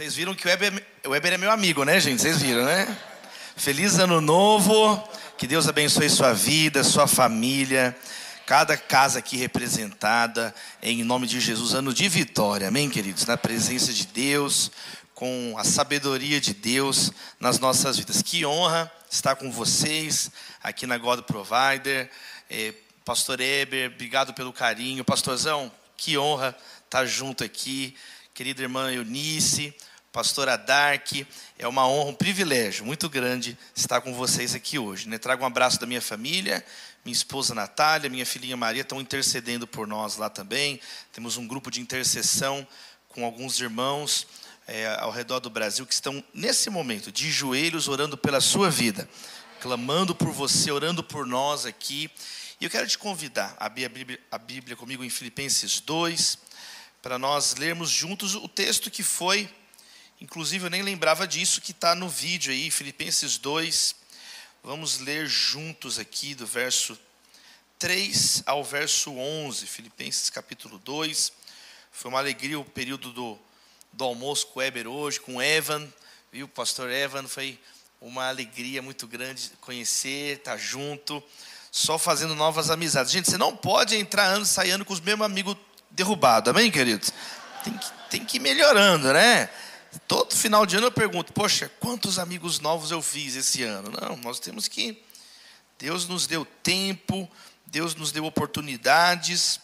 Vocês viram que o Weber, o Weber é meu amigo, né, gente? Vocês viram, né? Feliz ano novo. Que Deus abençoe sua vida, sua família, cada casa aqui representada, em nome de Jesus, ano de vitória, amém, queridos? Na presença de Deus, com a sabedoria de Deus nas nossas vidas. Que honra estar com vocês aqui na God Provider. É, Pastor Eber, obrigado pelo carinho. Pastorzão, que honra estar junto aqui querida irmã Eunice, pastora Dark. É uma honra, um privilégio muito grande estar com vocês aqui hoje. Né? Trago um abraço da minha família, minha esposa Natália, minha filhinha Maria estão intercedendo por nós lá também. Temos um grupo de intercessão com alguns irmãos é, ao redor do Brasil que estão, nesse momento, de joelhos, orando pela sua vida, clamando por você, orando por nós aqui. E eu quero te convidar a abrir a Bíblia, a Bíblia comigo em Filipenses 2 para nós lermos juntos o texto que foi, inclusive eu nem lembrava disso, que está no vídeo aí, Filipenses 2. Vamos ler juntos aqui do verso 3 ao verso 11, Filipenses capítulo 2. Foi uma alegria o período do, do almoço com o Weber hoje, com o Evan, viu, pastor Evan, foi uma alegria muito grande conhecer, estar tá junto, só fazendo novas amizades. Gente, você não pode entrar ano, sair ano com os mesmos amigos derrubado. Amém, queridos? Tem que, tem que ir melhorando, né? Todo final de ano eu pergunto, poxa, quantos amigos novos eu fiz esse ano? Não, nós temos que. Deus nos deu tempo, Deus nos deu oportunidades,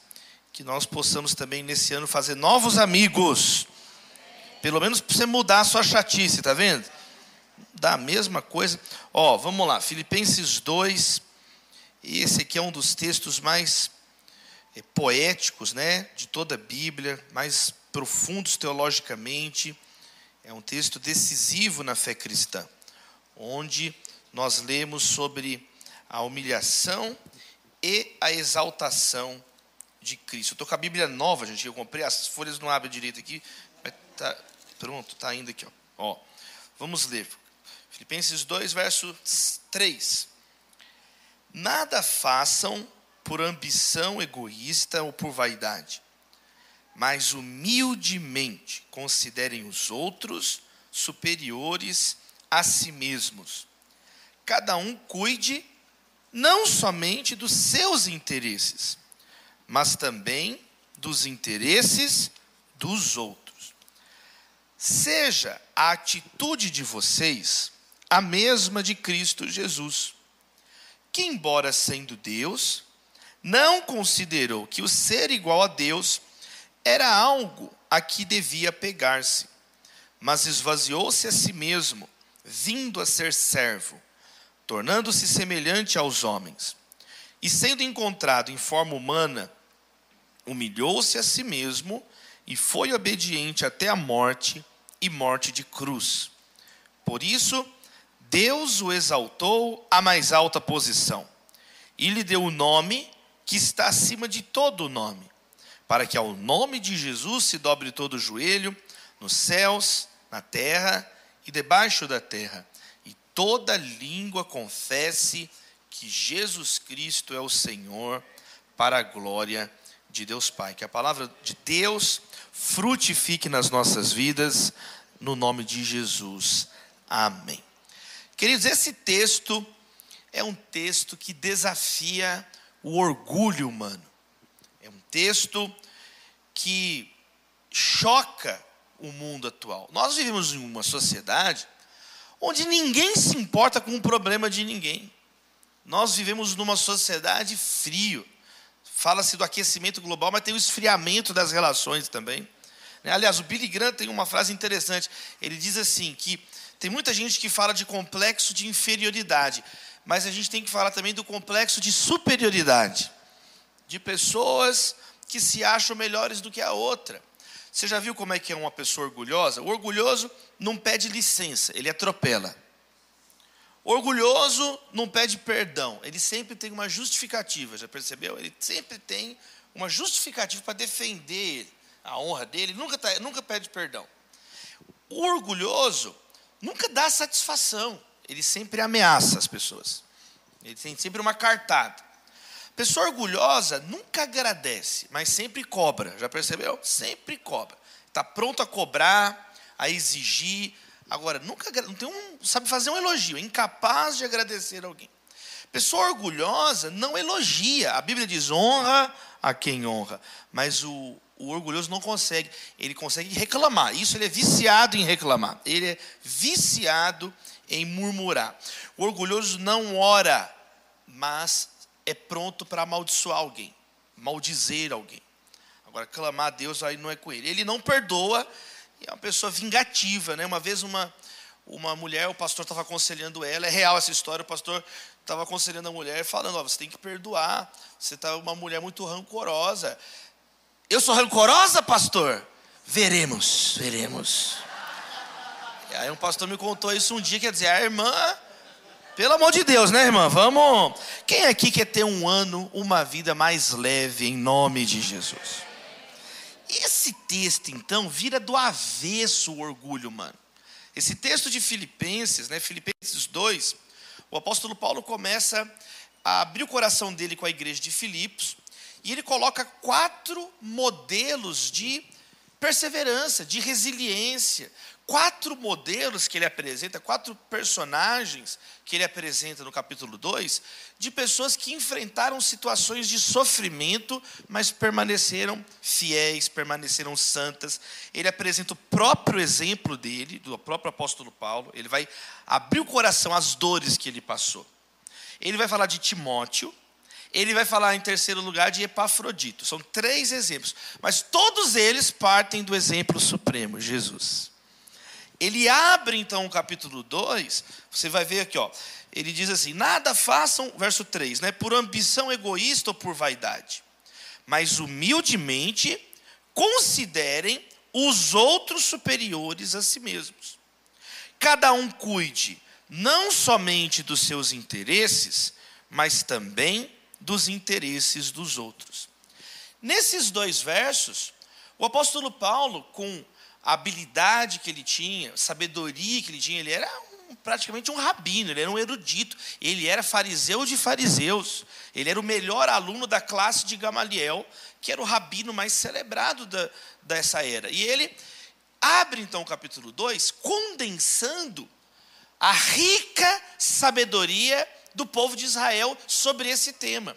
que nós possamos também nesse ano fazer novos amigos. Pelo menos para você mudar a sua chatice, tá vendo? Dá a mesma coisa. Ó, vamos lá, Filipenses 2. Esse aqui é um dos textos mais é, poéticos né, de toda a Bíblia, mais profundos teologicamente. É um texto decisivo na fé cristã, onde nós lemos sobre a humilhação e a exaltação de Cristo. Estou com a Bíblia nova, gente. Eu comprei as folhas não abrem direito aqui, mas tá pronto, está indo aqui. Ó. ó. Vamos ler. Filipenses 2, verso 3. Nada façam por ambição egoísta ou por vaidade, mas humildemente considerem os outros superiores a si mesmos. Cada um cuide não somente dos seus interesses, mas também dos interesses dos outros. Seja a atitude de vocês a mesma de Cristo Jesus, que, embora sendo Deus, não considerou que o ser igual a Deus era algo a que devia pegar-se, mas esvaziou-se a si mesmo, vindo a ser servo, tornando-se semelhante aos homens. E sendo encontrado em forma humana, humilhou-se a si mesmo e foi obediente até a morte e morte de cruz. Por isso, Deus o exaltou à mais alta posição e lhe deu o nome que está acima de todo o nome, para que ao nome de Jesus se dobre todo o joelho, nos céus, na terra e debaixo da terra, e toda língua confesse que Jesus Cristo é o Senhor, para a glória de Deus Pai. Que a palavra de Deus frutifique nas nossas vidas, no nome de Jesus. Amém. Queridos, esse texto é um texto que desafia o orgulho humano. É um texto que choca o mundo atual. Nós vivemos em uma sociedade onde ninguém se importa com o problema de ninguém. Nós vivemos numa sociedade frio. Fala-se do aquecimento global, mas tem o esfriamento das relações também. Né? Aliás, o Billy Graham tem uma frase interessante. Ele diz assim que tem muita gente que fala de complexo de inferioridade mas a gente tem que falar também do complexo de superioridade, de pessoas que se acham melhores do que a outra. Você já viu como é que é uma pessoa orgulhosa? O orgulhoso não pede licença, ele atropela. O orgulhoso não pede perdão, ele sempre tem uma justificativa, já percebeu? Ele sempre tem uma justificativa para defender a honra dele, nunca, tá, nunca pede perdão. O orgulhoso nunca dá satisfação ele sempre ameaça as pessoas. Ele tem sempre uma cartada. Pessoa orgulhosa nunca agradece, mas sempre cobra. Já percebeu? Sempre cobra. Está pronto a cobrar, a exigir. Agora, nunca não tem um, sabe fazer um elogio, é incapaz de agradecer alguém. Pessoa orgulhosa não elogia. A Bíblia diz honra a quem honra, mas o, o orgulhoso não consegue. Ele consegue reclamar. Isso ele é viciado em reclamar. Ele é viciado em murmurar. O orgulhoso não ora, mas é pronto para amaldiçoar alguém, maldizer alguém. Agora, clamar a Deus aí não é com ele. Ele não perdoa, é uma pessoa vingativa. Né? Uma vez uma, uma mulher, o pastor estava aconselhando ela, é real essa história, o pastor estava aconselhando a mulher, falando, oh, você tem que perdoar, você está uma mulher muito rancorosa. Eu sou rancorosa, pastor? Veremos, veremos. E aí um pastor me contou isso um dia, quer dizer, a irmã pelo amor de Deus, né, irmã? Vamos. Quem aqui quer ter um ano, uma vida mais leve, em nome de Jesus? Esse texto, então, vira do avesso o orgulho, mano. Esse texto de Filipenses, né, Filipenses 2, o apóstolo Paulo começa a abrir o coração dele com a igreja de Filipos, e ele coloca quatro modelos de perseverança, de resiliência, quatro modelos que ele apresenta, quatro personagens que ele apresenta no capítulo 2, de pessoas que enfrentaram situações de sofrimento, mas permaneceram fiéis, permaneceram santas. Ele apresenta o próprio exemplo dele, do próprio apóstolo Paulo, ele vai abrir o coração às dores que ele passou. Ele vai falar de Timóteo, ele vai falar em terceiro lugar de Epafrodito. São três exemplos, mas todos eles partem do exemplo supremo, Jesus. Ele abre então o capítulo 2, você vai ver aqui, ó. Ele diz assim: "Nada façam", verso 3, né, por ambição egoísta ou por vaidade, mas humildemente considerem os outros superiores a si mesmos. Cada um cuide não somente dos seus interesses, mas também dos interesses dos outros. Nesses dois versos, o apóstolo Paulo, com a habilidade que ele tinha, sabedoria que ele tinha, ele era um, praticamente um rabino, ele era um erudito, ele era fariseu de fariseus, ele era o melhor aluno da classe de Gamaliel, que era o rabino mais celebrado da, dessa era. E ele abre então o capítulo 2, condensando a rica sabedoria do povo de Israel sobre esse tema.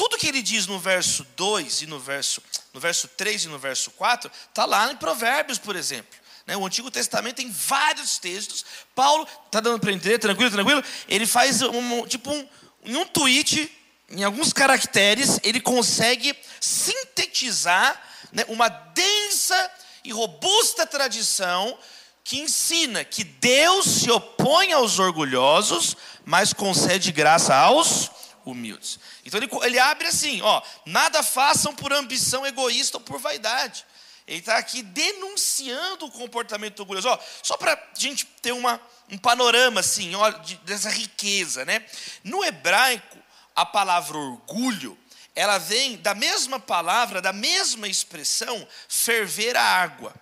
Tudo que ele diz no verso 2 e no verso, no verso 3 e no verso 4, está lá em Provérbios, por exemplo. Né? O Antigo Testamento tem vários textos. Paulo, está dando para entender, tranquilo, tranquilo? Ele faz um, tipo um, em um tweet, em alguns caracteres, ele consegue sintetizar né, uma densa e robusta tradição que ensina que Deus se opõe aos orgulhosos, mas concede graça aos humildes. Então ele, ele abre assim: ó, nada façam por ambição egoísta ou por vaidade. Ele está aqui denunciando o comportamento orgulhoso. Ó, só para a gente ter uma, um panorama assim, ó, de, dessa riqueza. Né? No hebraico, a palavra orgulho, ela vem da mesma palavra, da mesma expressão, ferver a água.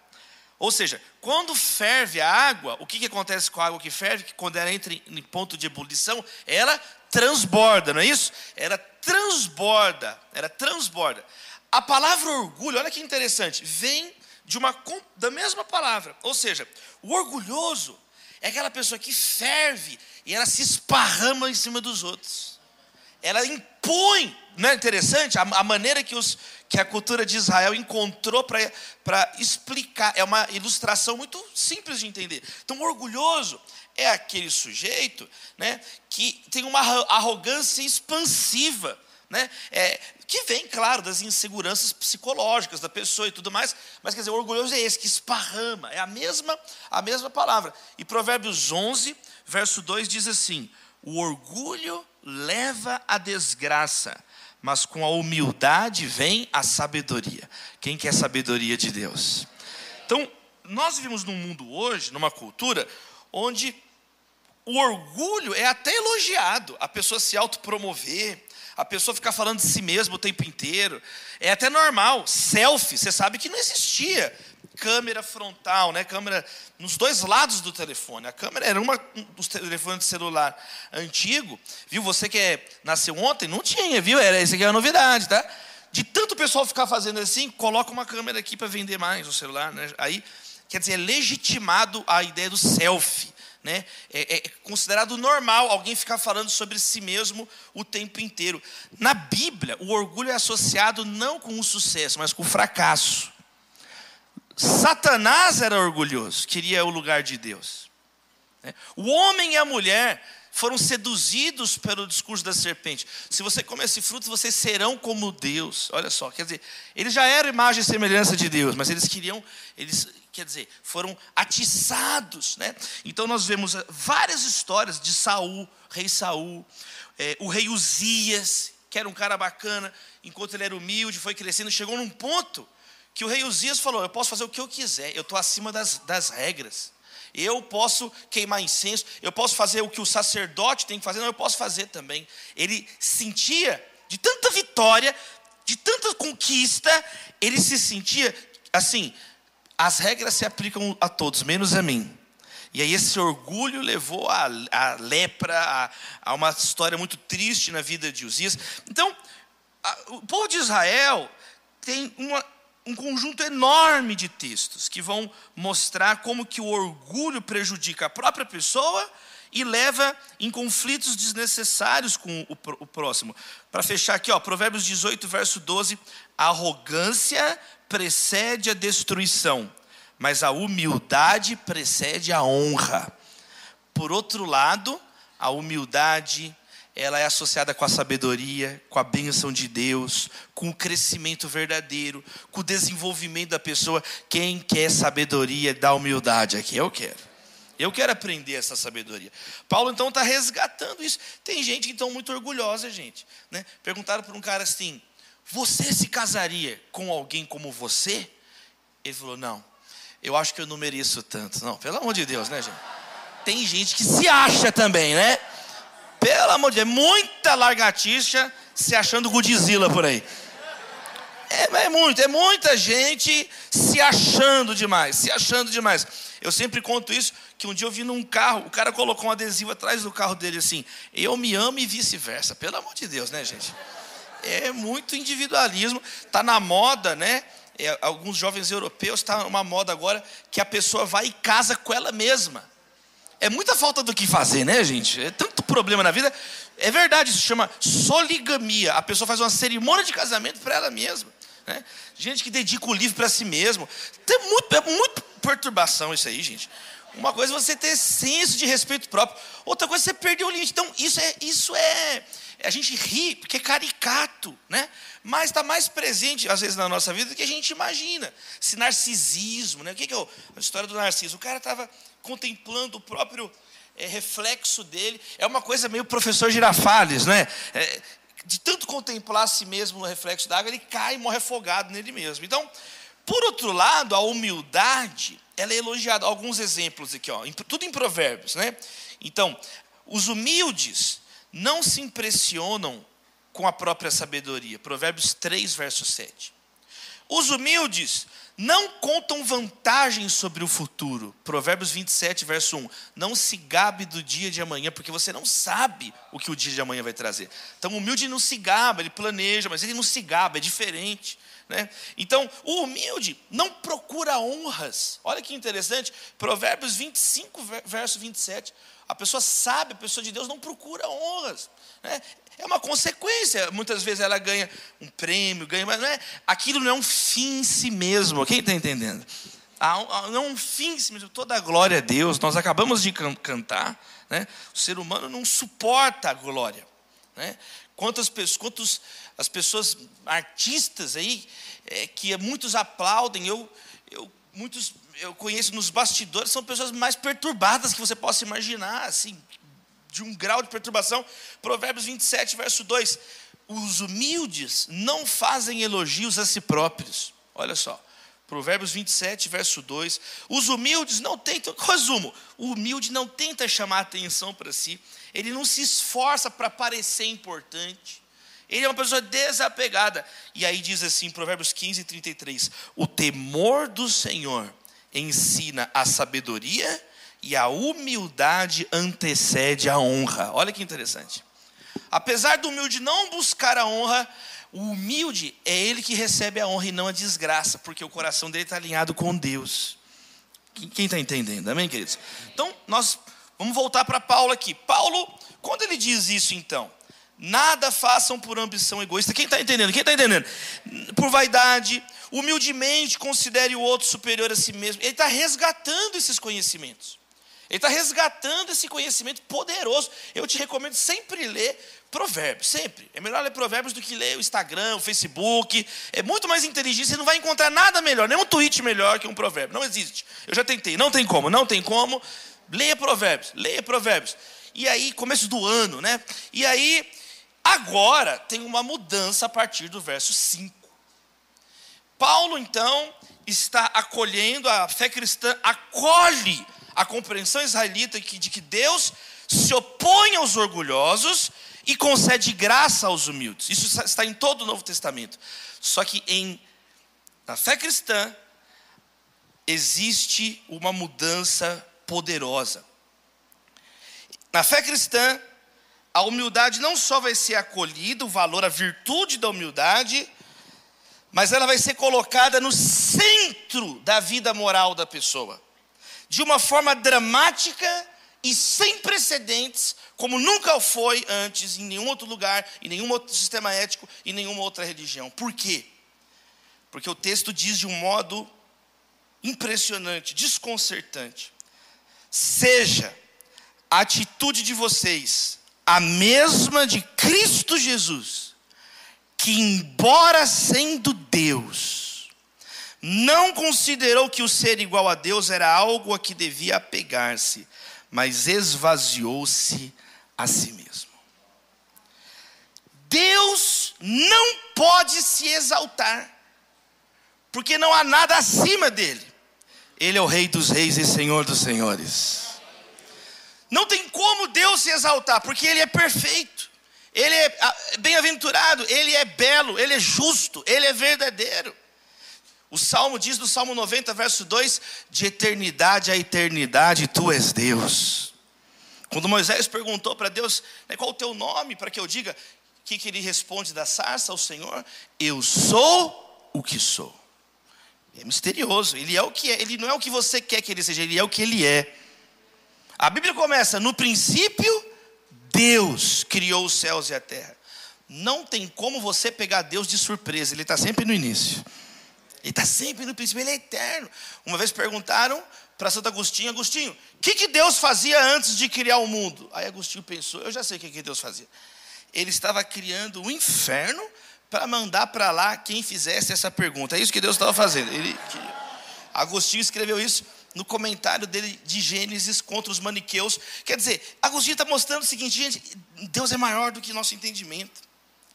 Ou seja, quando ferve a água, o que, que acontece com a água que ferve? Que quando ela entra em ponto de ebulição, ela transborda, não é isso? Ela transborda, ela transborda. A palavra orgulho, olha que interessante, vem de uma da mesma palavra. Ou seja, o orgulhoso é aquela pessoa que ferve e ela se esparrama em cima dos outros. Ela impõe, não é interessante? A, a maneira que os que a cultura de Israel encontrou para explicar. É uma ilustração muito simples de entender. Então, orgulhoso é aquele sujeito né, que tem uma arrogância expansiva. Né, é, que vem, claro, das inseguranças psicológicas da pessoa e tudo mais, mas quer dizer, orgulhoso é esse, que esparrama, é a mesma, a mesma palavra. E Provérbios 11, verso 2 diz assim: O orgulho leva à desgraça, mas com a humildade vem a sabedoria. Quem quer sabedoria de Deus? Então, nós vivemos num mundo hoje, numa cultura, onde o orgulho é até elogiado, a pessoa se autopromover, a pessoa ficar falando de si mesma o tempo inteiro. É até normal. Selfie, você sabe que não existia câmera frontal, né? Câmera nos dois lados do telefone. A câmera era uma dos telefones de celular antigo, viu? Você que é, nasceu ontem, não tinha, viu? Era isso aqui é a novidade, tá? De tanto pessoal ficar fazendo assim, coloca uma câmera aqui para vender mais o celular, né? Aí quer dizer, é legitimado a ideia do selfie. Né? É, é, considerado normal alguém ficar falando sobre si mesmo o tempo inteiro. Na Bíblia, o orgulho é associado não com o sucesso, mas com o fracasso. Satanás era orgulhoso, queria o lugar de Deus. Né? O homem e a mulher foram seduzidos pelo discurso da serpente. Se você comer esse fruto, vocês serão como Deus. Olha só, quer dizer, eles já eram imagem e semelhança de Deus, mas eles queriam, eles, quer dizer, foram atiçados, né? Então nós vemos eh, várias histórias de Saul, rei Saul, é, o rei Uzias, que era um cara bacana, enquanto ele era humilde, foi crescendo, chegou num ponto que o rei Uzias falou: Eu posso fazer o que eu quiser, eu estou acima das, das regras. Eu posso queimar incenso, eu posso fazer o que o sacerdote tem que fazer, não, eu posso fazer também. Ele sentia de tanta vitória, de tanta conquista, ele se sentia assim: as regras se aplicam a todos, menos a mim. E aí esse orgulho levou a, a lepra, a, a, uma história muito triste na vida de Uzias. Então, a, o povo de Israel tem uma, um conjunto enorme de textos que vão mostrar como que o orgulho prejudica a própria pessoa e leva em conflitos desnecessários com o, o próximo. Para fechar aqui, ó, Provérbios 18, verso 12: a arrogância precede a destruição, mas a humildade precede a honra. Por outro lado, a humildade ela é associada com a sabedoria, com a bênção de Deus, com o crescimento verdadeiro, com o desenvolvimento da pessoa. Quem quer sabedoria dá humildade aqui? Eu quero. Eu quero aprender essa sabedoria. Paulo então está resgatando isso. Tem gente então muito orgulhosa, gente. Né? Perguntaram para um cara assim: Você se casaria com alguém como você? Ele falou: Não, eu acho que eu não mereço tanto. Não, pelo amor de Deus, né, gente? Tem gente que se acha também, né? Pelo amor de Deus, muita largatixa se achando Godzilla por aí. É, é muito, é muita gente se achando demais, se achando demais. Eu sempre conto isso, que um dia eu vi num carro, o cara colocou um adesivo atrás do carro dele assim, eu me amo e vice-versa. Pelo amor de Deus, né, gente? É muito individualismo, tá na moda, né? É, alguns jovens europeus está uma moda agora que a pessoa vai e casa com ela mesma. É muita falta do que fazer, né, gente? É tanto problema na vida. É verdade, isso chama soligamia. A pessoa faz uma cerimônia de casamento para ela mesma. Né? Gente que dedica o livro para si mesmo. Tem muito, é muito perturbação isso aí, gente. Uma coisa é você ter senso de respeito próprio, outra coisa é você perder o limite. Então, isso é, isso é. A gente ri porque é caricato, né? Mas está mais presente, às vezes, na nossa vida do que a gente imagina. Esse narcisismo, né? O que, é a história do narciso? O cara estava contemplando o próprio é, reflexo dele. É uma coisa meio professor Girafales, né? É, de tanto contemplar a si mesmo no reflexo da água, ele cai e morre afogado nele mesmo. Então, por outro lado, a humildade, ela é elogiada. Alguns exemplos aqui, ó, tudo em provérbios, né? Então, os humildes não se impressionam com a própria sabedoria. Provérbios 3, verso 7. Os humildes não contam vantagens sobre o futuro. Provérbios 27, verso 1. Não se gabe do dia de amanhã, porque você não sabe o que o dia de amanhã vai trazer. Então, o humilde não se gaba, ele planeja, mas ele não se gaba, é diferente. Né? Então, o humilde não procura honras. Olha que interessante. Provérbios 25, verso 27. A pessoa sabe, a pessoa de Deus não procura honras. Né? É uma consequência. Muitas vezes ela ganha um prêmio, ganha, mas não é, aquilo não é um fim em si mesmo. Quem está entendendo? Não é um fim em si mesmo. Toda a glória a Deus. Nós acabamos de cantar. Né? O ser humano não suporta a glória. Né? Quantas pessoas, quantos as pessoas artistas aí é, que muitos aplaudem, eu, eu muitos eu conheço nos bastidores são pessoas mais perturbadas que você possa imaginar, assim, de um grau de perturbação. Provérbios 27, verso 2: Os humildes não fazem elogios a si próprios. Olha só. Provérbios 27, verso 2. Os humildes não tentam, resumo, o humilde não tenta chamar atenção para si, ele não se esforça para parecer importante, ele é uma pessoa desapegada. E aí diz assim, Provérbios 15, 33: O temor do Senhor ensina a sabedoria e a humildade antecede a honra. Olha que interessante. Apesar do humilde não buscar a honra, o humilde é ele que recebe a honra e não a desgraça, porque o coração dele está alinhado com Deus. Quem está entendendo? Amém, queridos? Então, nós vamos voltar para Paulo aqui. Paulo, quando ele diz isso, então, nada façam por ambição egoísta. Quem está entendendo? Quem está entendendo? Por vaidade, humildemente considere o outro superior a si mesmo. Ele está resgatando esses conhecimentos. Ele está resgatando esse conhecimento poderoso. Eu te recomendo sempre ler Provérbios, sempre. É melhor ler Provérbios do que ler o Instagram, o Facebook. É muito mais inteligente. Você não vai encontrar nada melhor, nenhum tweet melhor que um provérbio. Não existe. Eu já tentei, não tem como, não tem como. Leia Provérbios, leia Provérbios. E aí, começo do ano, né? E aí, agora tem uma mudança a partir do verso 5. Paulo, então, está acolhendo, a fé cristã acolhe a compreensão israelita de que Deus se opõe aos orgulhosos e concede graça aos humildes. Isso está em todo o Novo Testamento. Só que em na fé cristã existe uma mudança poderosa. Na fé cristã, a humildade não só vai ser acolhida, o valor, a virtude da humildade, mas ela vai ser colocada no centro da vida moral da pessoa de uma forma dramática e sem precedentes, como nunca foi antes em nenhum outro lugar, em nenhum outro sistema ético, em nenhuma outra religião. Por quê? Porque o texto diz de um modo impressionante, desconcertante: seja a atitude de vocês a mesma de Cristo Jesus, que, embora sendo Deus, não considerou que o ser igual a Deus era algo a que devia apegar-se, mas esvaziou-se a si mesmo. Deus não pode se exaltar, porque não há nada acima dele. Ele é o Rei dos Reis e Senhor dos Senhores. Não tem como Deus se exaltar, porque Ele é perfeito, Ele é ah, bem-aventurado, Ele é belo, Ele é justo, Ele é verdadeiro. O Salmo diz no Salmo 90, verso 2: De eternidade a eternidade, tu és Deus. Quando Moisés perguntou para Deus, né, qual o teu nome, para que eu diga, o que, que ele responde da sarça ao Senhor? Eu sou o que sou. É misterioso, ele é o que é, ele não é o que você quer que ele seja, ele é o que ele é. A Bíblia começa, no princípio, Deus criou os céus e a terra. Não tem como você pegar Deus de surpresa, ele está sempre no início. Ele está sempre no princípio, ele é eterno. Uma vez perguntaram para Santo Agostinho, Agostinho, o que, que Deus fazia antes de criar o mundo? Aí Agostinho pensou, eu já sei o que, que Deus fazia. Ele estava criando o um inferno para mandar para lá quem fizesse essa pergunta. É isso que Deus estava fazendo. Ele, Agostinho escreveu isso no comentário dele de Gênesis contra os maniqueus. Quer dizer, Agostinho está mostrando o seguinte, gente, Deus é maior do que nosso entendimento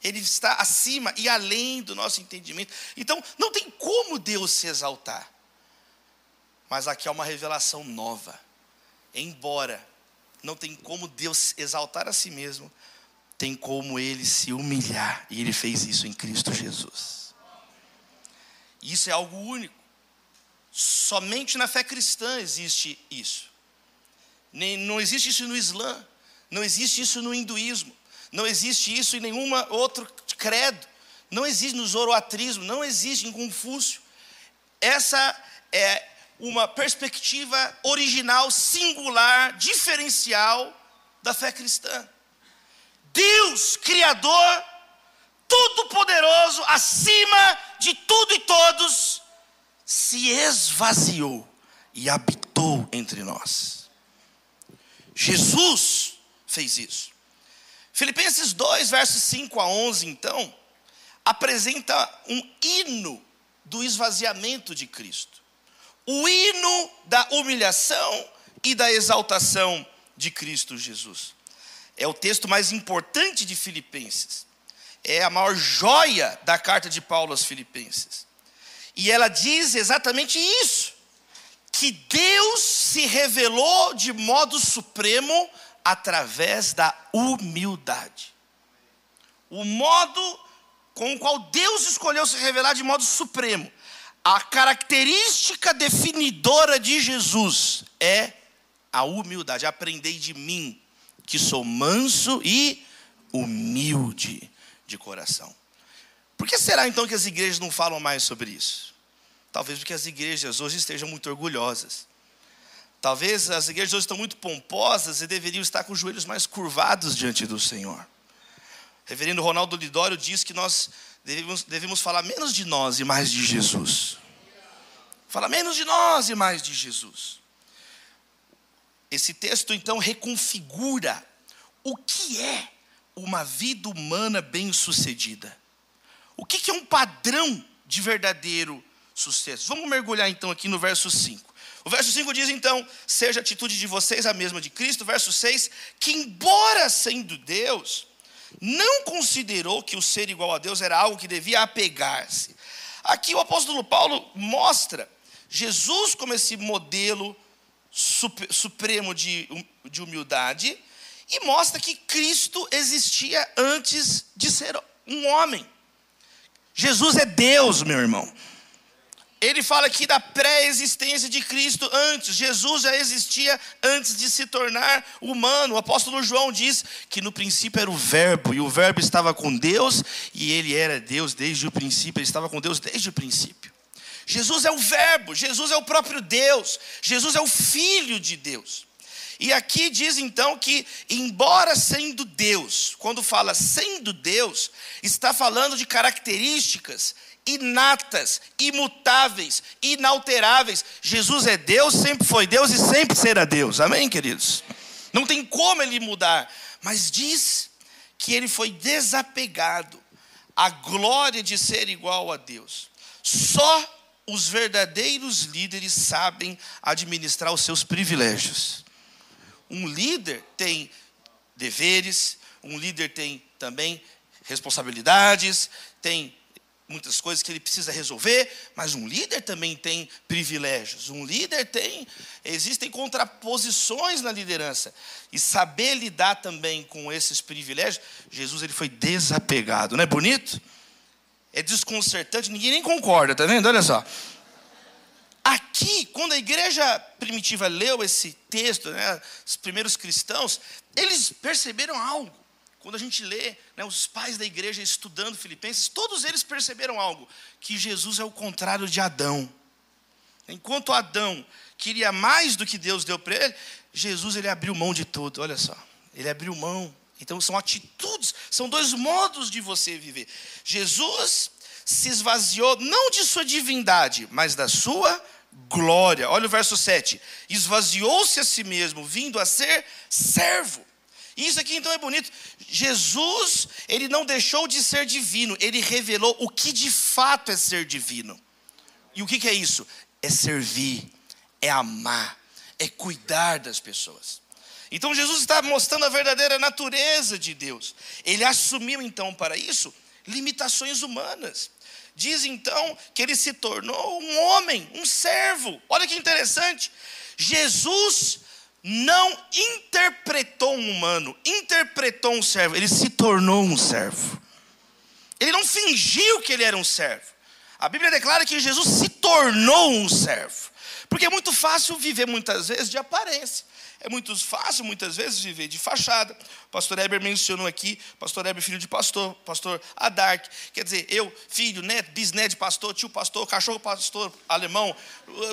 ele está acima e além do nosso entendimento. Então, não tem como Deus se exaltar. Mas aqui há uma revelação nova. Embora não tem como Deus exaltar a si mesmo, tem como ele se humilhar, e ele fez isso em Cristo Jesus. Isso é algo único. Somente na fé cristã existe isso. não existe isso no Islã, não existe isso no hinduísmo, não existe isso em nenhum outro credo. Não existe no zoroatrismo, não existe em Confúcio. Essa é uma perspectiva original, singular, diferencial da fé cristã. Deus, Criador, Todo-Poderoso, acima de tudo e todos, se esvaziou e habitou entre nós. Jesus fez isso. Filipenses 2, versos 5 a 11, então, apresenta um hino do esvaziamento de Cristo. O hino da humilhação e da exaltação de Cristo Jesus. É o texto mais importante de Filipenses. É a maior joia da carta de Paulo aos Filipenses. E ela diz exatamente isso: que Deus se revelou de modo supremo através da humildade. O modo com o qual Deus escolheu se revelar de modo supremo. A característica definidora de Jesus é a humildade. Aprendei de mim, que sou manso e humilde de coração. Por que será então que as igrejas não falam mais sobre isso? Talvez porque as igrejas hoje estejam muito orgulhosas. Talvez as igrejas hoje estão muito pomposas e deveriam estar com os joelhos mais curvados diante do Senhor. Reverendo Ronaldo Lidório diz que nós devemos, devemos falar menos de nós e mais de Jesus. Fala menos de nós e mais de Jesus. Esse texto então reconfigura o que é uma vida humana bem-sucedida. O que é um padrão de verdadeiro sucesso? Vamos mergulhar então aqui no verso 5. O verso 5 diz então: Seja a atitude de vocês a mesma de Cristo. Verso 6: Que, embora sendo Deus, não considerou que o ser igual a Deus era algo que devia apegar-se. Aqui o apóstolo Paulo mostra Jesus como esse modelo supremo de, de humildade e mostra que Cristo existia antes de ser um homem. Jesus é Deus, meu irmão ele fala aqui da pré-existência de Cristo antes. Jesus já existia antes de se tornar humano. O apóstolo João diz que no princípio era o Verbo, e o Verbo estava com Deus, e ele era Deus desde o princípio, ele estava com Deus desde o princípio. Jesus é o Verbo, Jesus é o próprio Deus, Jesus é o Filho de Deus. E aqui diz então que, embora sendo Deus, quando fala sendo Deus, está falando de características inatas, imutáveis, inalteráveis. Jesus é Deus, sempre foi Deus e sempre será Deus. Amém, queridos? Não tem como ele mudar, mas diz que ele foi desapegado à glória de ser igual a Deus. Só os verdadeiros líderes sabem administrar os seus privilégios. Um líder tem deveres, um líder tem também responsabilidades, tem muitas coisas que ele precisa resolver, mas um líder também tem privilégios. Um líder tem, existem contraposições na liderança. E saber lidar também com esses privilégios, Jesus ele foi desapegado, não é bonito? É desconcertante, ninguém nem concorda, tá vendo? Olha só. Aqui, quando a igreja primitiva leu esse texto, né, os primeiros cristãos, eles perceberam algo. Quando a gente lê né, os pais da igreja estudando Filipenses, todos eles perceberam algo: que Jesus é o contrário de Adão. Enquanto Adão queria mais do que Deus deu para ele, Jesus ele abriu mão de tudo. Olha só, ele abriu mão. Então são atitudes, são dois modos de você viver. Jesus se esvaziou não de sua divindade, mas da sua glória. Olha o verso 7. Esvaziou-se a si mesmo, vindo a ser servo isso aqui então é bonito. Jesus, ele não deixou de ser divino, ele revelou o que de fato é ser divino. E o que, que é isso? É servir, é amar, é cuidar das pessoas. Então Jesus está mostrando a verdadeira natureza de Deus. Ele assumiu então para isso limitações humanas. Diz então que ele se tornou um homem, um servo. Olha que interessante. Jesus não interpretou um humano, interpretou um servo, ele se tornou um servo. Ele não fingiu que ele era um servo. A Bíblia declara que Jesus se tornou um servo. Porque é muito fácil viver muitas vezes de aparência. É muito fácil, muitas vezes, viver de fachada. O pastor Heber mencionou aqui, pastor Heber, filho de pastor, pastor Adark. Quer dizer, eu, filho, neto, bisneto de pastor, tio pastor, cachorro pastor alemão,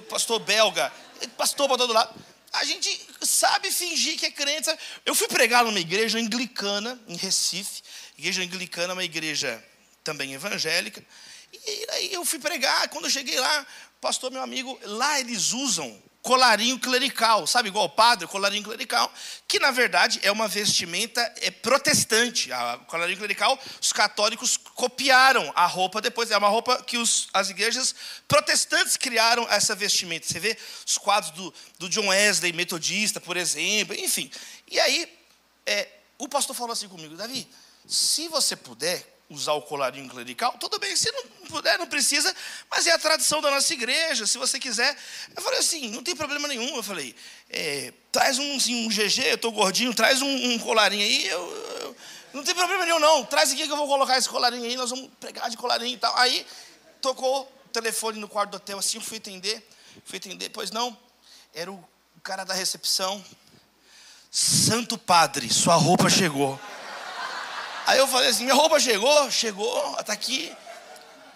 pastor belga, pastor para todo lado a gente sabe fingir que é crente. Sabe? Eu fui pregar numa igreja anglicana, em Recife. Igreja anglicana é uma igreja também evangélica. E aí eu fui pregar. Quando eu cheguei lá, pastor, meu amigo, lá eles usam colarinho clerical, sabe, igual o padre, colarinho clerical, que na verdade é uma vestimenta é protestante. A colarinho clerical, os católicos copiaram a roupa depois, é uma roupa que os, as igrejas protestantes criaram essa vestimenta. Você vê os quadros do, do John Wesley, metodista, por exemplo, enfim. E aí, é, o pastor falou assim comigo, Davi, se você puder, usar o colarinho clerical, tudo bem, se não puder, não precisa, mas é a tradição da nossa igreja, se você quiser. Eu falei assim, não tem problema nenhum. Eu falei, é, traz um, assim, um GG, eu estou gordinho, traz um, um colarinho aí, eu, eu, não tem problema nenhum não, traz aqui que eu vou colocar esse colarinho aí, nós vamos pregar de colarinho e tal. Aí, tocou o telefone no quarto do hotel, assim, eu fui atender, fui atender, pois não, era o cara da recepção, Santo Padre, sua roupa chegou. Aí eu falei assim: minha roupa chegou? Chegou, está aqui.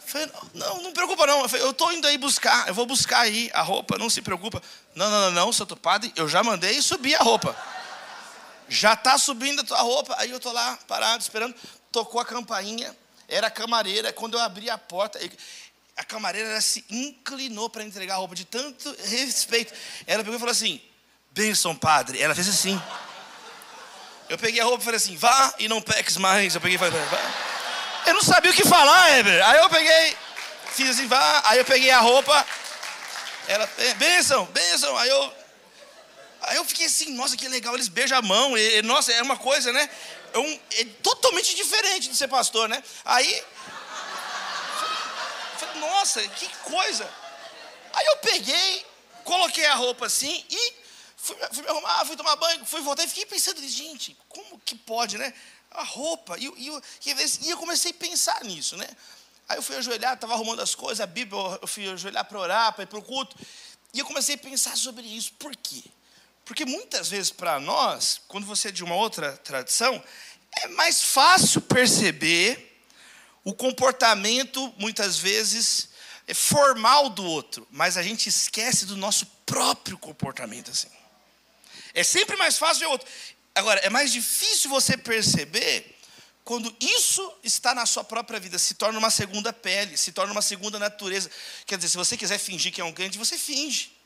falei, não, não preocupa não. Eu falei, eu estou indo aí buscar, eu vou buscar aí a roupa, não se preocupa. Não, não, não, não, santo padre, eu já mandei subir a roupa. Já está subindo a tua roupa. Aí eu estou lá, parado, esperando. Tocou a campainha, era a camareira. Quando eu abri a porta, a camareira se inclinou para entregar a roupa, de tanto respeito. Ela pegou e falou assim: Benção, padre. Ela fez assim. Eu peguei a roupa e falei assim: vá e não peques mais. Eu peguei e falei: vá. Eu não sabia o que falar, Heber. Aí eu peguei, fiz assim, vá. Aí eu peguei a roupa. Ela, benção, benção. Aí eu, aí eu fiquei assim, nossa, que legal. Eles beijam a mão. E, nossa, é uma coisa, né? É, um, é totalmente diferente de ser pastor, né? Aí, falei, nossa, que coisa. Aí eu peguei, coloquei a roupa assim e fui, fui me arrumar, fui tomar banho, fui voltar e fiquei pensando, gente, como que pode, né? a roupa. E, e, e, eu comecei a pensar nisso, né? Aí eu fui ajoelhar, estava arrumando as coisas, a Bíblia, eu fui ajoelhar para orar, para ir para o culto. E eu comecei a pensar sobre isso. Por quê? Porque muitas vezes para nós, quando você é de uma outra tradição, é mais fácil perceber o comportamento, muitas vezes, é formal do outro, mas a gente esquece do nosso próprio comportamento assim. É sempre mais fácil ver outro. Agora, é mais difícil você perceber quando isso está na sua própria vida, se torna uma segunda pele, se torna uma segunda natureza. Quer dizer, se você quiser fingir que é um crente, você finge.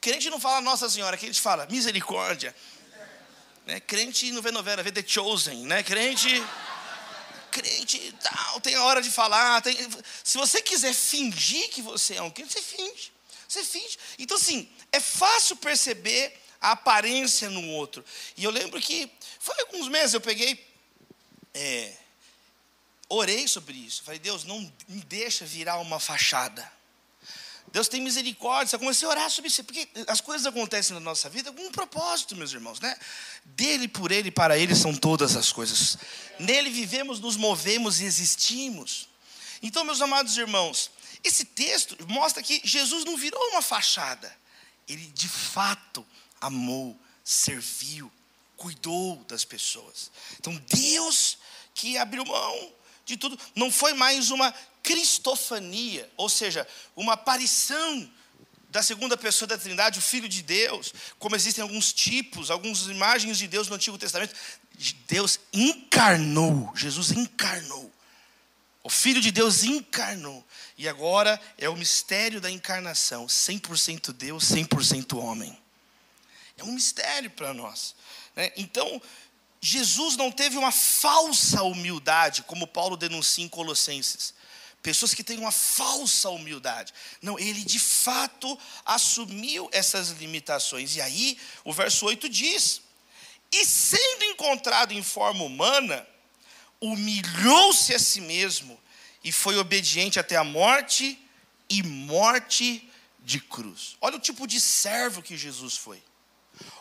Crente não fala Nossa Senhora, crente fala misericórdia. Né? Crente não vê novela, vê The Chosen, né? Crente, crente tal, tem a hora de falar. Tem... Se você quiser fingir que você é um crente, você finge. Você finge. Então, assim, é fácil perceber a aparência no outro. E eu lembro que, foi alguns meses, eu peguei, é, orei sobre isso. Falei, Deus, não me deixa virar uma fachada. Deus tem misericórdia. Eu comecei a orar sobre isso, porque as coisas acontecem na nossa vida com um propósito, meus irmãos, né? Dele, por ele, para ele são todas as coisas. Nele vivemos, nos movemos e existimos. Então, meus amados irmãos, esse texto mostra que Jesus não virou uma fachada. Ele de fato amou, serviu, cuidou das pessoas. Então Deus que abriu mão de tudo, não foi mais uma cristofania, ou seja, uma aparição da segunda pessoa da Trindade, o Filho de Deus, como existem alguns tipos, algumas imagens de Deus no Antigo Testamento. Deus encarnou, Jesus encarnou. O Filho de Deus encarnou. E agora é o mistério da encarnação: 100% Deus, 100% homem. É um mistério para nós. Né? Então, Jesus não teve uma falsa humildade, como Paulo denuncia em Colossenses. Pessoas que têm uma falsa humildade. Não, ele de fato assumiu essas limitações. E aí, o verso 8 diz: E sendo encontrado em forma humana, humilhou-se a si mesmo e foi obediente até a morte e morte de cruz. Olha o tipo de servo que Jesus foi.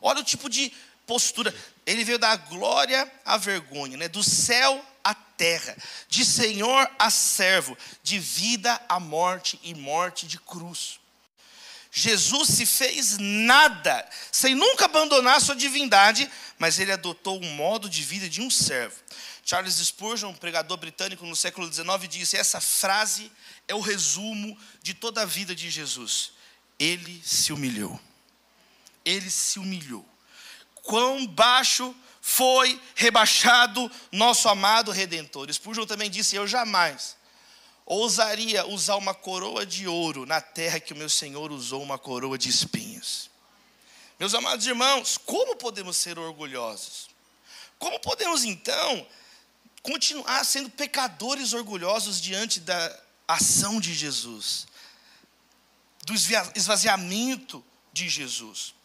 Olha o tipo de postura. Ele veio da glória à vergonha, né? do céu à terra, de senhor a servo, de vida à morte e morte de cruz. Jesus se fez nada, sem nunca abandonar sua divindade, mas ele adotou um modo de vida de um servo. Charles Spurgeon, um pregador britânico no século XIX, disse: essa frase é o resumo de toda a vida de Jesus. Ele se humilhou ele se humilhou. Quão baixo foi rebaixado nosso amado redentor. Spurgeon também disse: Eu jamais ousaria usar uma coroa de ouro na terra que o meu Senhor usou uma coroa de espinhos. Meus amados irmãos, como podemos ser orgulhosos? Como podemos então continuar sendo pecadores orgulhosos diante da ação de Jesus, do esvaziamento de Jesus?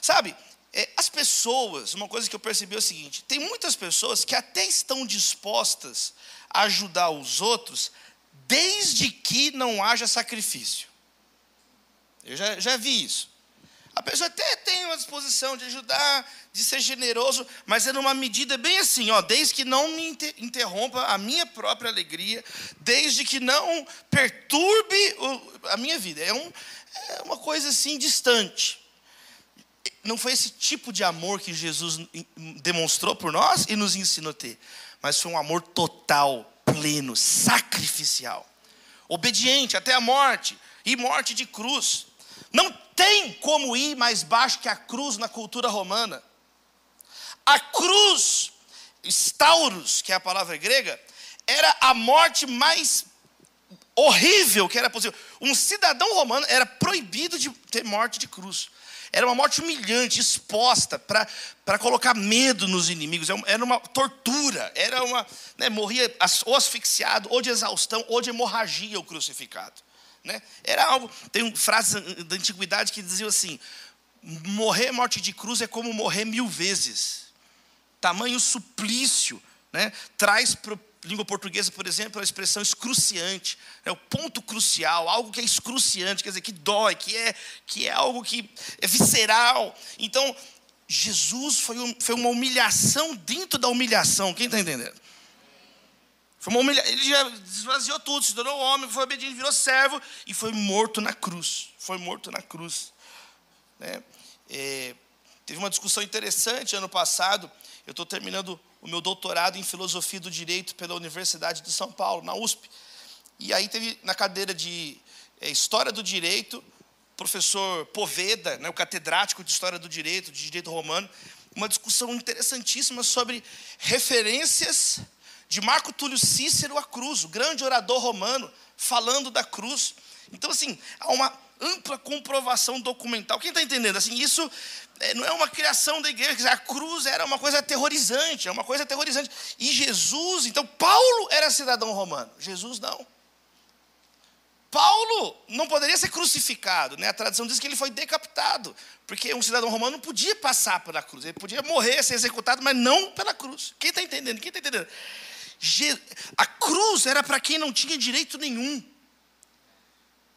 Sabe, é, as pessoas, uma coisa que eu percebi é o seguinte: tem muitas pessoas que até estão dispostas a ajudar os outros, desde que não haja sacrifício. Eu já, já vi isso. A pessoa até tem uma disposição de ajudar, de ser generoso, mas é numa medida bem assim, ó, desde que não me interrompa a minha própria alegria, desde que não perturbe a minha vida. É, um, é uma coisa assim distante não foi esse tipo de amor que Jesus demonstrou por nós e nos ensinou a ter, mas foi um amor total, pleno, sacrificial. obediente até a morte e morte de cruz. Não tem como ir mais baixo que a cruz na cultura romana. A cruz, stauros, que é a palavra grega, era a morte mais horrível que era possível. Um cidadão romano era proibido de ter morte de cruz. Era uma morte humilhante, exposta, para colocar medo nos inimigos. É era uma tortura. Era uma. Né, morria ou asfixiado, ou de exaustão, ou de hemorragia o crucificado. Né? Era algo. Tem frases da antiguidade que diziam assim: morrer morte de cruz é como morrer mil vezes. Tamanho suplício né, traz para língua portuguesa, por exemplo, a expressão excruciante, é o ponto crucial, algo que é excruciante, quer dizer, que dói, que é, que é algo que é visceral. Então, Jesus foi, um, foi uma humilhação dentro da humilhação, quem está entendendo? Foi uma humilha... Ele já esvaziou tudo, se tornou homem, foi obediente, virou servo e foi morto na cruz. Foi morto na cruz. Né? É, teve uma discussão interessante ano passado. Eu estou terminando o meu doutorado em filosofia do direito pela Universidade de São Paulo, na USP. E aí teve na cadeira de é, História do Direito, professor Poveda, né, o catedrático de História do Direito, de Direito Romano, uma discussão interessantíssima sobre referências de Marco Túlio Cícero à cruz, o grande orador romano, falando da cruz. Então, assim, há uma ampla comprovação documental. Quem está entendendo? Assim, isso é, não é uma criação da igreja, a cruz era uma coisa aterrorizante, é uma coisa aterrorizante. E Jesus, então, Paulo era cidadão romano, Jesus não. Paulo não poderia ser crucificado, né? a tradição diz que ele foi decapitado, porque um cidadão romano não podia passar pela cruz, ele podia morrer, ser executado, mas não pela cruz. Quem está entendendo? Quem está entendendo? A cruz era para quem não tinha direito nenhum,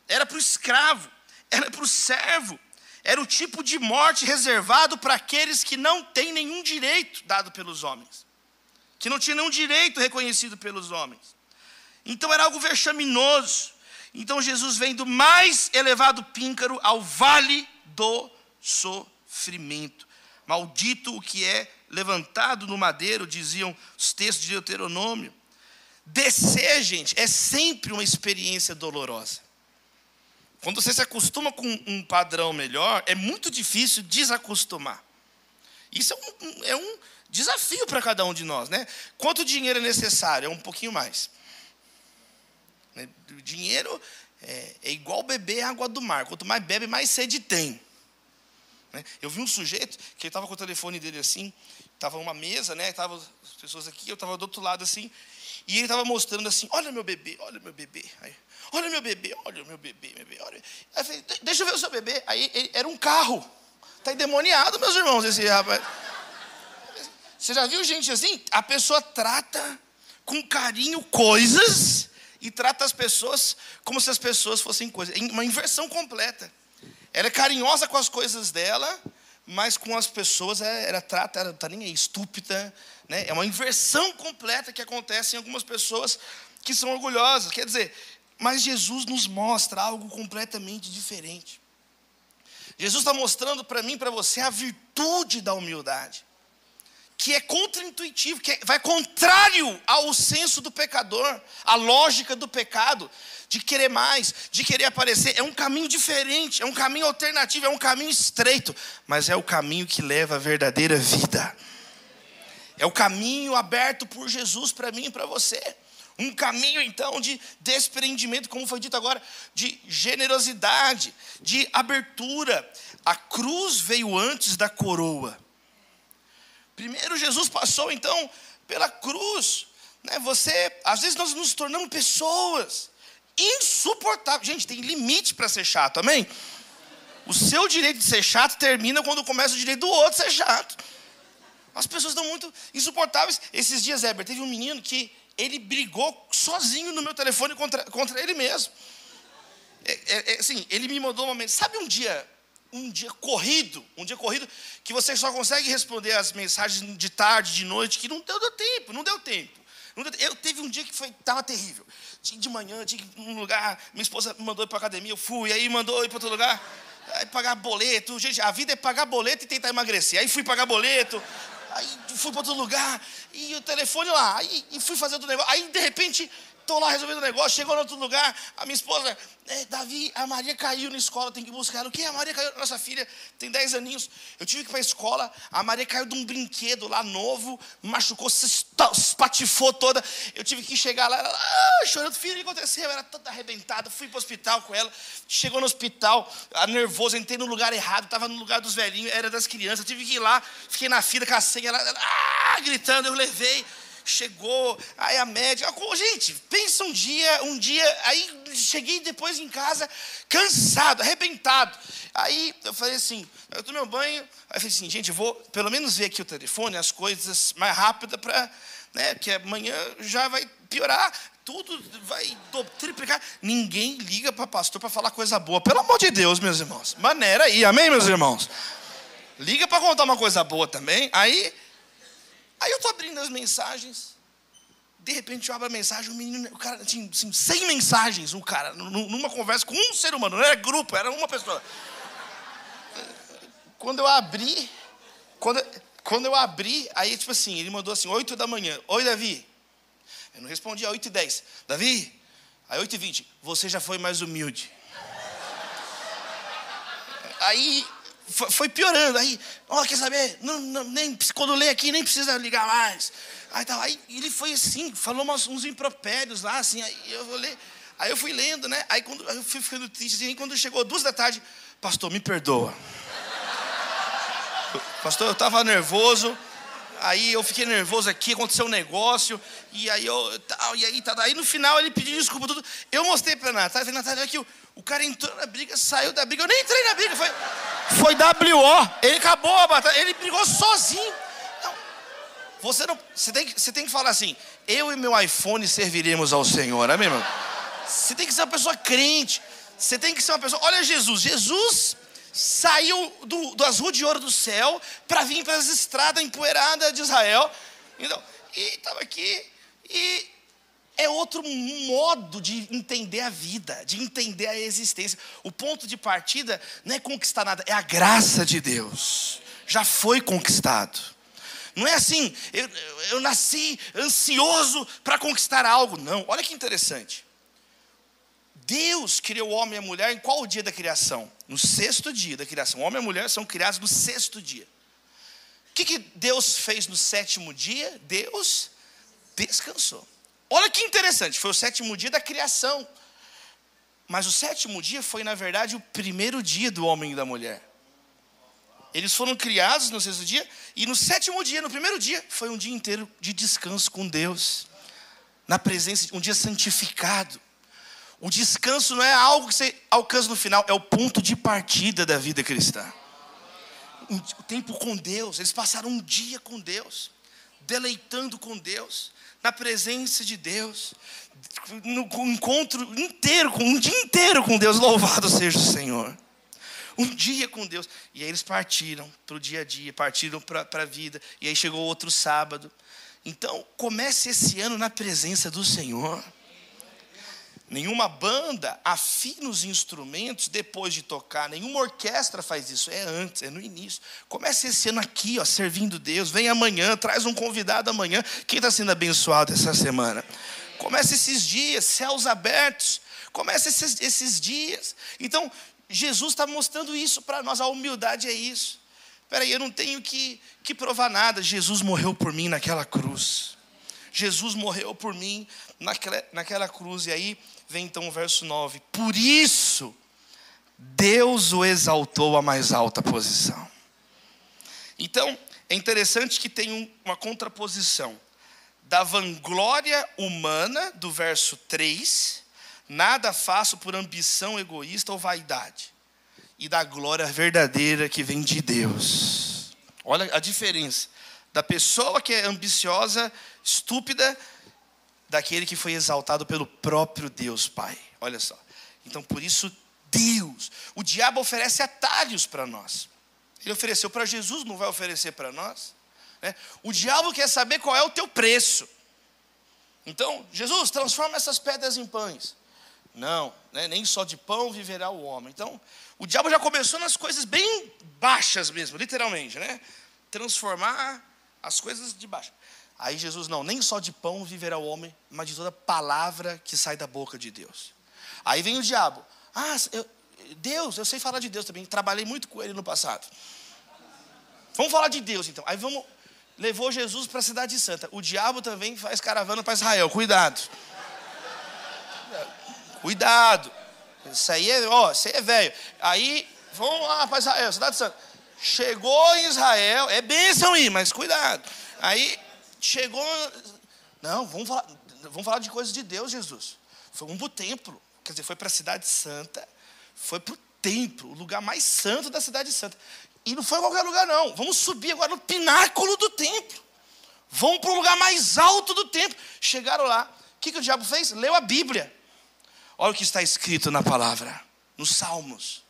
era para o escravo, era para o servo, era o tipo de morte reservado para aqueles que não têm nenhum direito dado pelos homens, que não tinham nenhum direito reconhecido pelos homens. Então era algo vexaminoso. Então Jesus vem do mais elevado píncaro ao vale do sofrimento. Maldito o que é levantado no madeiro, diziam os textos de Deuteronômio. Descer, gente, é sempre uma experiência dolorosa. Quando você se acostuma com um padrão melhor, é muito difícil desacostumar. Isso é um, é um desafio para cada um de nós, né? Quanto dinheiro é necessário? É um pouquinho mais. Né? Dinheiro é, é igual beber água do mar. Quanto mais bebe, mais sede tem. Né? Eu vi um sujeito que estava com o telefone dele assim, estava uma mesa, né? Tava as pessoas aqui, eu estava do outro lado assim, e ele estava mostrando assim: olha meu bebê, olha meu bebê. Aí, olha meu bebê, olha meu bebê, meu bebê. Olha. Aí eu falei, deixa eu ver o seu bebê. Aí ele, era um carro. Está endemoniado, meus irmãos, esse rapaz. Você já viu gente assim? A pessoa trata com carinho coisas e trata as pessoas como se as pessoas fossem coisas. Uma inversão completa. Ela é carinhosa com as coisas dela, mas com as pessoas é, ela trata, ela está nem aí, estúpida. Né? É uma inversão completa que acontece em algumas pessoas que são orgulhosas. Quer dizer, mas Jesus nos mostra algo completamente diferente. Jesus está mostrando para mim, para você, a virtude da humildade, que é contraintuitivo, que é, vai contrário ao senso do pecador, à lógica do pecado, de querer mais, de querer aparecer. É um caminho diferente, é um caminho alternativo, é um caminho estreito, mas é o caminho que leva à verdadeira vida. É o caminho aberto por Jesus para mim e para você. Um caminho então de desprendimento, como foi dito agora, de generosidade, de abertura. A cruz veio antes da coroa. Primeiro Jesus passou então pela cruz. Né? Você, às vezes nós nos tornamos pessoas insuportáveis. Gente, tem limite para ser chato, amém? O seu direito de ser chato termina quando começa o direito do outro ser chato. As pessoas estão muito insuportáveis. Esses dias, Heber, teve um menino que ele brigou sozinho no meu telefone contra, contra ele mesmo. É, é, é, assim, ele me mandou uma mensagem. Sabe um dia, um dia corrido, um dia corrido, que você só consegue responder as mensagens de tarde, de noite, que não deu, deu tempo, não deu tempo. Eu teve um dia que foi, estava terrível. De manhã, tinha que ir um lugar, minha esposa me mandou ir para academia, eu fui, aí mandou ir para outro lugar, aí pagar boleto. Gente, a vida é pagar boleto e tentar emagrecer. Aí fui pagar boleto, aí fui para outro lugar, e o telefone lá, aí, e fui fazer outro negócio. Aí, de repente, Estou lá resolvendo o negócio, chegou em outro lugar, a minha esposa, é, Davi, a Maria caiu na escola, tem que buscar. O que? A Maria caiu, nossa filha tem 10 aninhos. Eu tive que ir para a escola, a Maria caiu de um brinquedo lá novo, machucou, se espatifou toda. Eu tive que chegar lá, ela, ah, chorando, filho, o que aconteceu? Ela era toda arrebentada, fui para o hospital com ela. Chegou no hospital, nervoso, entrei no lugar errado, estava no lugar dos velhinhos, era das crianças. Tive que ir lá, fiquei na fila senha, ela, ela ah, gritando, eu levei chegou, aí a médica. Gente, pensa um dia, um dia, aí cheguei depois em casa, cansado, arrebentado. Aí eu falei assim, eu tomei um banho, aí eu falei assim, gente, eu vou pelo menos ver aqui o telefone, as coisas mais rápidas para, né, que amanhã já vai piorar, tudo vai triplicar. Ninguém liga para pastor para falar coisa boa, pelo amor de Deus, meus irmãos. Maneira aí, amém, meus irmãos? Liga para contar uma coisa boa também. Aí Aí eu estou abrindo as mensagens, de repente eu abro a mensagem, o menino, o cara tinha assim, 100 mensagens, um cara, numa conversa com um ser humano, não era grupo, era uma pessoa. Quando eu abri, quando, quando eu abri, aí tipo assim, ele mandou assim, 8 da manhã, oi Davi. Eu não respondi, 8 e 10. Davi, aí 8 e 20, você já foi mais humilde. Aí foi piorando. Aí, ó, oh, quer saber? Não, não, nem, quando lê aqui, nem precisa ligar mais. Aí, tá, aí ele foi assim, falou uns, uns impropérios lá, assim, aí eu vou ler. Aí eu fui lendo, né? Aí quando eu fui ficando triste, assim, quando chegou duas da tarde, pastor, me perdoa. pastor, eu estava nervoso. Aí eu fiquei nervoso aqui, aconteceu um negócio, e aí eu tal, e aí tá. Aí no final ele pediu desculpa tudo. Eu mostrei para Natália, falei, Natália, aqui o, o cara entrou na briga, saiu da briga. Eu nem entrei na briga, foi, foi WO. Ele acabou a batalha, ele brigou sozinho. Não, você não. Você tem, você tem que falar assim: eu e meu iPhone serviremos ao Senhor, amém, irmão? Você tem que ser uma pessoa crente. Você tem que ser uma pessoa. Olha Jesus, Jesus saiu do, das ruas de ouro do céu para vir para as estradas empoeiradas de Israel. Então, e estava aqui. E é outro modo de entender a vida, de entender a existência. O ponto de partida não é conquistar nada, é a graça de Deus. Já foi conquistado. Não é assim, eu, eu nasci ansioso para conquistar algo. Não, olha que interessante. Deus criou o homem e a mulher em qual dia da criação? No sexto dia da criação. O homem e a mulher são criados no sexto dia. O que, que Deus fez no sétimo dia? Deus descansou. Olha que interessante, foi o sétimo dia da criação. Mas o sétimo dia foi, na verdade, o primeiro dia do homem e da mulher. Eles foram criados no sexto dia, e no sétimo dia, no primeiro dia, foi um dia inteiro de descanso com Deus, na presença, um dia santificado. O descanso não é algo que você alcança no final, é o ponto de partida da vida cristã. O tempo com Deus, eles passaram um dia com Deus, deleitando com Deus, na presença de Deus, no encontro inteiro, um dia inteiro com Deus, louvado seja o Senhor. Um dia com Deus. E aí eles partiram para o dia a dia, partiram para a vida. E aí chegou outro sábado. Então, comece esse ano na presença do Senhor. Nenhuma banda afina os instrumentos depois de tocar, nenhuma orquestra faz isso, é antes, é no início. Comece esse ano aqui, ó, servindo Deus. Vem amanhã, traz um convidado amanhã. Quem está sendo abençoado essa semana? Comece esses dias, céus abertos. Comece esses, esses dias. Então, Jesus está mostrando isso para nós, a humildade é isso. Espera aí, eu não tenho que, que provar nada. Jesus morreu por mim naquela cruz. Jesus morreu por mim naquela, naquela cruz. E aí vem então o verso 9: Por isso, Deus o exaltou à mais alta posição. Então, é interessante que tem uma contraposição da vanglória humana, do verso 3, nada faço por ambição egoísta ou vaidade, e da glória verdadeira que vem de Deus. Olha a diferença da pessoa que é ambiciosa, estúpida, daquele que foi exaltado pelo próprio Deus Pai. Olha só. Então, por isso, Deus, o diabo oferece atalhos para nós. Ele ofereceu para Jesus, não vai oferecer para nós. Né? O diabo quer saber qual é o teu preço. Então, Jesus, transforma essas pedras em pães. Não, né? nem só de pão viverá o homem. Então, o diabo já começou nas coisas bem baixas mesmo, literalmente, né? Transformar as coisas de baixo. Aí Jesus, não, nem só de pão viverá o homem, mas de toda palavra que sai da boca de Deus. Aí vem o diabo. Ah, eu, Deus, eu sei falar de Deus também, trabalhei muito com ele no passado. Vamos falar de Deus então. Aí vamos, levou Jesus para a cidade santa. O diabo também faz caravana para Israel, cuidado. Cuidado. Isso aí é, ó, isso é velho. Aí, vamos lá para Israel, cidade santa. Chegou em Israel, é bênção aí, mas cuidado. Aí, chegou. Não, vamos falar, vamos falar de coisas de Deus, Jesus. Foi um o templo. Quer dizer, foi para a cidade santa, foi para o templo, o lugar mais santo da cidade santa. E não foi qualquer lugar, não. Vamos subir agora no pináculo do templo. Vamos para o lugar mais alto do templo. Chegaram lá. O que, que o diabo fez? Leu a Bíblia. Olha o que está escrito na palavra, nos Salmos: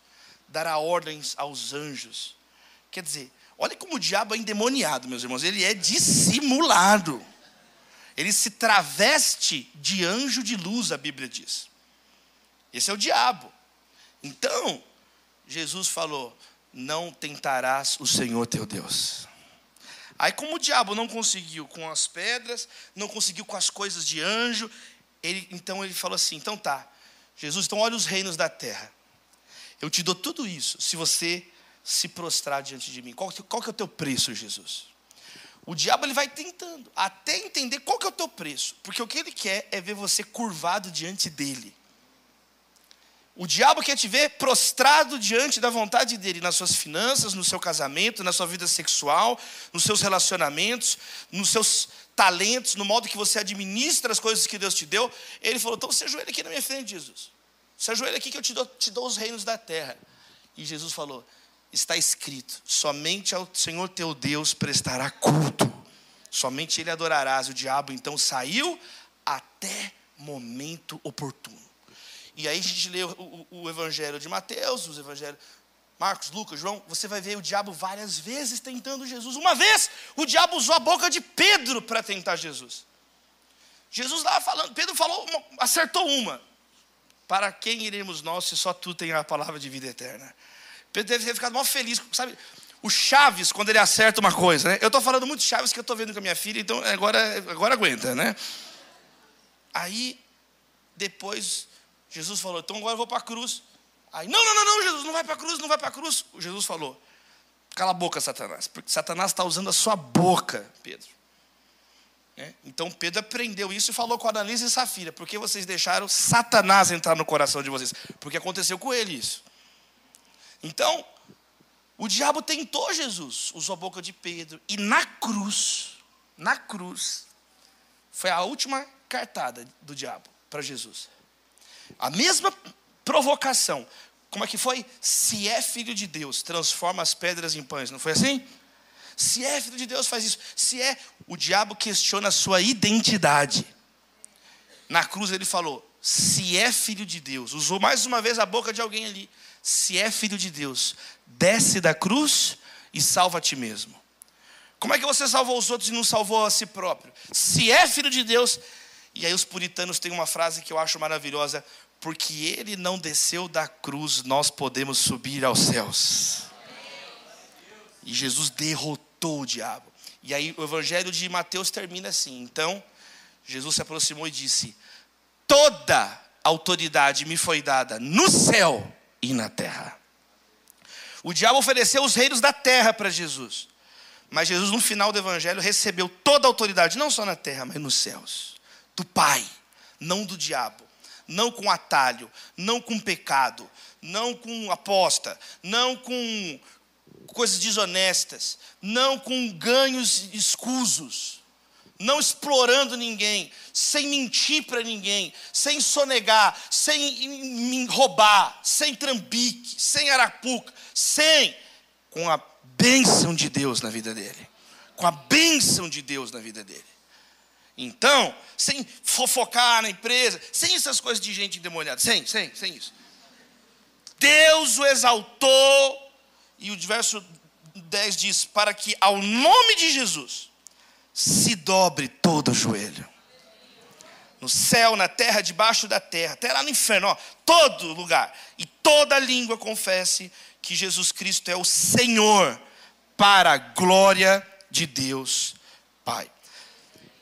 dará ordens aos anjos. Quer dizer, olha como o diabo é endemoniado, meus irmãos, ele é dissimulado. Ele se traveste de anjo de luz, a Bíblia diz. Esse é o diabo. Então, Jesus falou: Não tentarás o Senhor teu Deus. Aí, como o diabo não conseguiu com as pedras, não conseguiu com as coisas de anjo, ele, então ele falou assim: Então tá, Jesus, então olha os reinos da terra. Eu te dou tudo isso se você se prostrar diante de mim. Qual, qual que é o teu preço, Jesus? O diabo ele vai tentando até entender qual que é o teu preço, porque o que ele quer é ver você curvado diante dele. O diabo quer te ver prostrado diante da vontade dele, nas suas finanças, no seu casamento, na sua vida sexual, nos seus relacionamentos, nos seus talentos, no modo que você administra as coisas que Deus te deu. Ele falou: então se ajoelha aqui na minha frente, Jesus. Se ajoelha aqui que eu te dou, te dou os reinos da terra. E Jesus falou: está escrito: somente ao Senhor teu Deus prestará culto, somente Ele adorarás. O diabo então saiu até momento oportuno. E aí a gente lê o, o, o Evangelho de Mateus, os Evangelhos Marcos, Lucas, João, você vai ver o diabo várias vezes tentando Jesus. Uma vez, o diabo usou a boca de Pedro para tentar Jesus. Jesus estava falando, Pedro falou, acertou uma. Para quem iremos nós se só tu tem a palavra de vida eterna? Pedro deve ter ficado mal feliz, sabe? O Chaves, quando ele acerta uma coisa, né? Eu estou falando muito Chaves que eu estou vendo com a minha filha, então agora, agora aguenta, né? Aí, depois, Jesus falou: então agora eu vou para a cruz. Aí, não, não, não, não, Jesus, não vai para a cruz, não vai para a cruz. Jesus falou: cala a boca, Satanás, porque Satanás está usando a sua boca, Pedro. É? Então Pedro aprendeu isso e falou com Ananias e Safira: por que vocês deixaram Satanás entrar no coração de vocês? Porque aconteceu com ele isso. Então, o diabo tentou Jesus, usou a boca de Pedro, e na cruz, na cruz, foi a última cartada do diabo para Jesus. A mesma provocação. Como é que foi? Se é filho de Deus, transforma as pedras em pães. Não foi assim? Se é filho de Deus, faz isso. Se é, o diabo questiona a sua identidade. Na cruz ele falou: se é filho de Deus, usou mais uma vez a boca de alguém ali. Se é filho de Deus, desce da cruz e salva a ti mesmo. Como é que você salvou os outros e não salvou a si próprio? Se é filho de Deus. E aí os puritanos têm uma frase que eu acho maravilhosa: porque ele não desceu da cruz, nós podemos subir aos céus. E Jesus derrotou o diabo. E aí o evangelho de Mateus termina assim: então, Jesus se aproximou e disse: Toda autoridade me foi dada no céu e na terra. O diabo ofereceu os reinos da terra para Jesus. Mas Jesus, no final do evangelho, recebeu toda a autoridade, não só na terra, mas nos céus, do Pai, não do diabo não com atalho, não com pecado, não com aposta, não com coisas desonestas, não com ganhos escusos, não explorando ninguém, sem mentir para ninguém, sem sonegar, sem roubar, sem trambique, sem arapuca, sem com a bênção de Deus na vida dele. Com a bênção de Deus na vida dele. Então, sem fofocar na empresa, sem essas coisas de gente endemoniada, sem, sem, sem isso. Deus o exaltou, e o verso 10 diz: para que ao nome de Jesus se dobre todo o joelho. No céu, na terra, debaixo da terra, até lá no inferno, ó, todo lugar. E toda língua confesse que Jesus Cristo é o Senhor, para a glória de Deus Pai.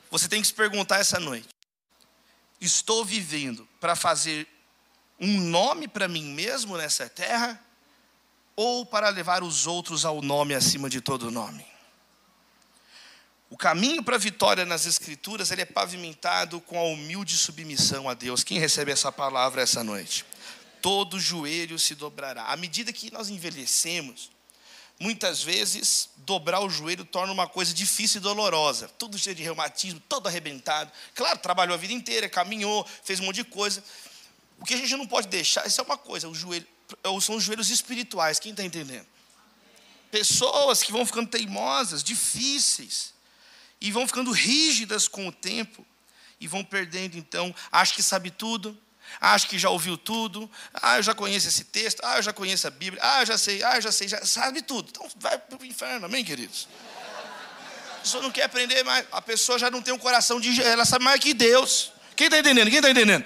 você tem que se perguntar essa noite: estou vivendo para fazer um nome para mim mesmo nessa terra? Ou para levar os outros ao nome acima de todo nome? O caminho para a vitória nas Escrituras ele é pavimentado com a humilde submissão a Deus. Quem recebe essa palavra essa noite? Todo joelho se dobrará. À medida que nós envelhecemos, muitas vezes dobrar o joelho torna uma coisa difícil e dolorosa. Tudo cheio de reumatismo, todo arrebentado. Claro, trabalhou a vida inteira, caminhou, fez um monte de coisa. O que a gente não pode deixar, isso é uma coisa, o joelho, são os joelhos espirituais, quem está entendendo? Pessoas que vão ficando teimosas, difíceis e vão ficando rígidas com o tempo e vão perdendo então, acho que sabe tudo, acho que já ouviu tudo, ah, eu já conheço esse texto, ah, eu já conheço a Bíblia, ah, eu já sei, ah, eu já sei, já sabe tudo. Então vai para o inferno, amém, queridos? A pessoa não quer aprender mais, a pessoa já não tem um coração de ela sabe mais que Deus. Quem está entendendo? Quem está entendendo?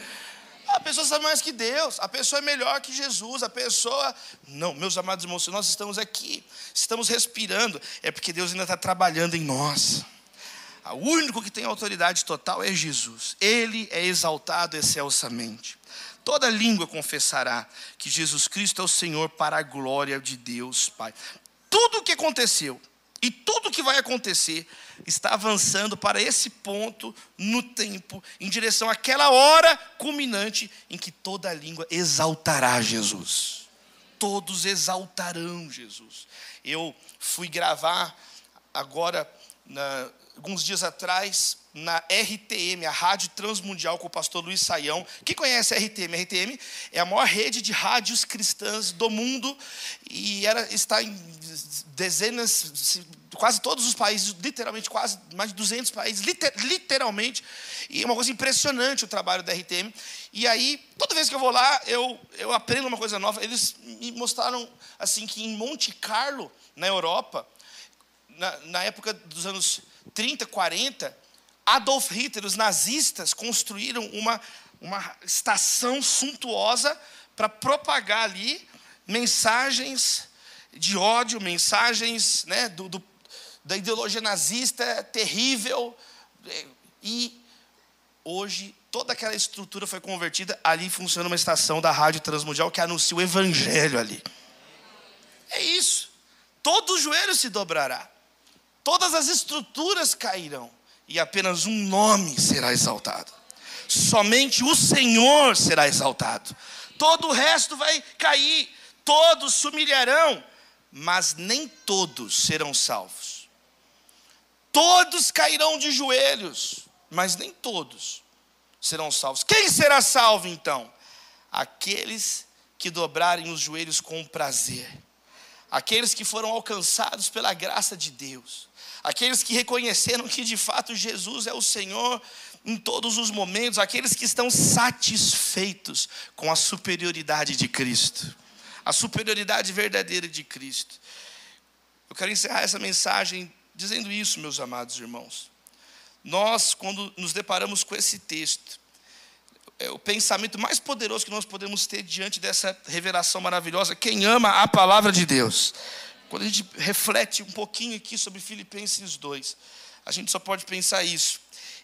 A pessoa sabe mais que Deus, a pessoa é melhor que Jesus, a pessoa. Não, meus amados irmãos, se nós estamos aqui, estamos respirando, é porque Deus ainda está trabalhando em nós. O único que tem autoridade total é Jesus. Ele é exaltado excelsamente. Toda língua confessará que Jesus Cristo é o Senhor para a glória de Deus, Pai. Tudo o que aconteceu e tudo o que vai acontecer está avançando para esse ponto no tempo, em direção àquela hora culminante em que toda língua exaltará Jesus. Todos exaltarão Jesus. Eu fui gravar agora na, alguns dias atrás na RTM, a Rádio Transmundial, com o pastor Luiz Saião. Quem conhece a RTM? A RTM é a maior rede de rádios cristãs do mundo e ela está em dezenas, quase todos os países, literalmente quase mais de 200 países, literalmente. E é uma coisa impressionante o trabalho da RTM. E aí, toda vez que eu vou lá, eu, eu aprendo uma coisa nova. Eles me mostraram assim que em Monte Carlo, na Europa, na, na época dos anos 30, 40, Adolf Hitler, os nazistas, construíram uma, uma estação suntuosa para propagar ali mensagens de ódio, mensagens né, do, do, da ideologia nazista terrível. E hoje toda aquela estrutura foi convertida. Ali funciona uma estação da Rádio Transmundial que anuncia o Evangelho ali. É isso. Todo joelho se dobrará todas as estruturas cairão e apenas um nome será exaltado. Somente o Senhor será exaltado. Todo o resto vai cair, todos se humilharão, mas nem todos serão salvos. Todos cairão de joelhos, mas nem todos serão salvos. Quem será salvo então? Aqueles que dobrarem os joelhos com prazer, aqueles que foram alcançados pela graça de Deus aqueles que reconheceram que de fato Jesus é o Senhor em todos os momentos, aqueles que estão satisfeitos com a superioridade de Cristo, a superioridade verdadeira de Cristo. Eu quero encerrar essa mensagem dizendo isso, meus amados irmãos. Nós, quando nos deparamos com esse texto, é o pensamento mais poderoso que nós podemos ter diante dessa revelação maravilhosa. Quem ama a palavra de Deus quando a gente reflete um pouquinho aqui sobre Filipenses 2, a gente só pode pensar isso.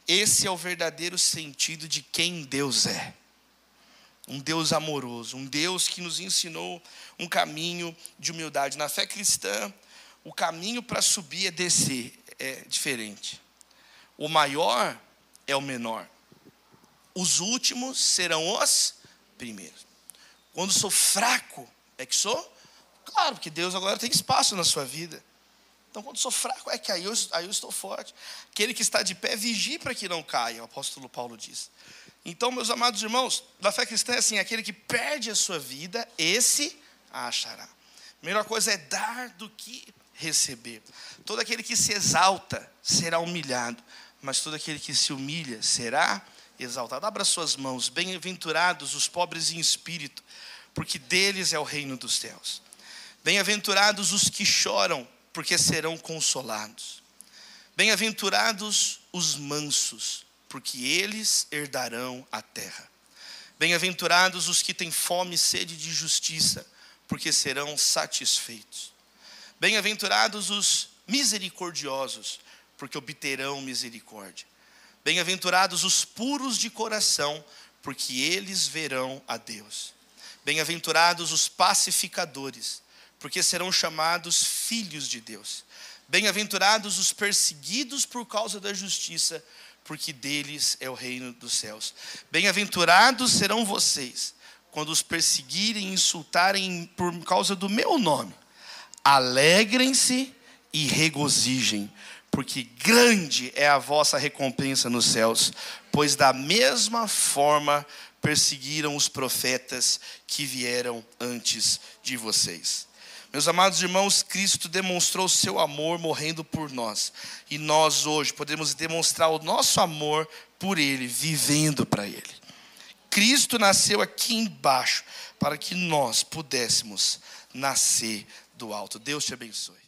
Esse é o verdadeiro sentido de quem Deus é. Um Deus amoroso, um Deus que nos ensinou um caminho de humildade. Na fé cristã, o caminho para subir é descer, é diferente. O maior é o menor. Os últimos serão os primeiros. Quando sou fraco, é que sou Claro, porque Deus agora tem espaço na sua vida. Então, quando sou fraco, é que aí eu, aí eu estou forte. Aquele que está de pé, vigie para que não caia, o apóstolo Paulo diz. Então, meus amados irmãos, da fé cristã é assim: aquele que perde a sua vida, esse a achará. A melhor coisa é dar do que receber. Todo aquele que se exalta será humilhado, mas todo aquele que se humilha será exaltado. Abra suas mãos, bem-aventurados os pobres em espírito, porque deles é o reino dos céus. Bem-aventurados os que choram, porque serão consolados. Bem-aventurados os mansos, porque eles herdarão a terra. Bem-aventurados os que têm fome e sede de justiça, porque serão satisfeitos. Bem-aventurados os misericordiosos, porque obterão misericórdia. Bem-aventurados os puros de coração, porque eles verão a Deus. Bem-aventurados os pacificadores, porque serão chamados filhos de Deus. Bem-aventurados os perseguidos por causa da justiça, porque deles é o reino dos céus. Bem-aventurados serão vocês quando os perseguirem e insultarem por causa do meu nome. Alegrem-se e regozijem, porque grande é a vossa recompensa nos céus, pois da mesma forma perseguiram os profetas que vieram antes de vocês. Meus amados irmãos, Cristo demonstrou seu amor morrendo por nós. E nós hoje podemos demonstrar o nosso amor por Ele, vivendo para Ele. Cristo nasceu aqui embaixo para que nós pudéssemos nascer do alto. Deus te abençoe.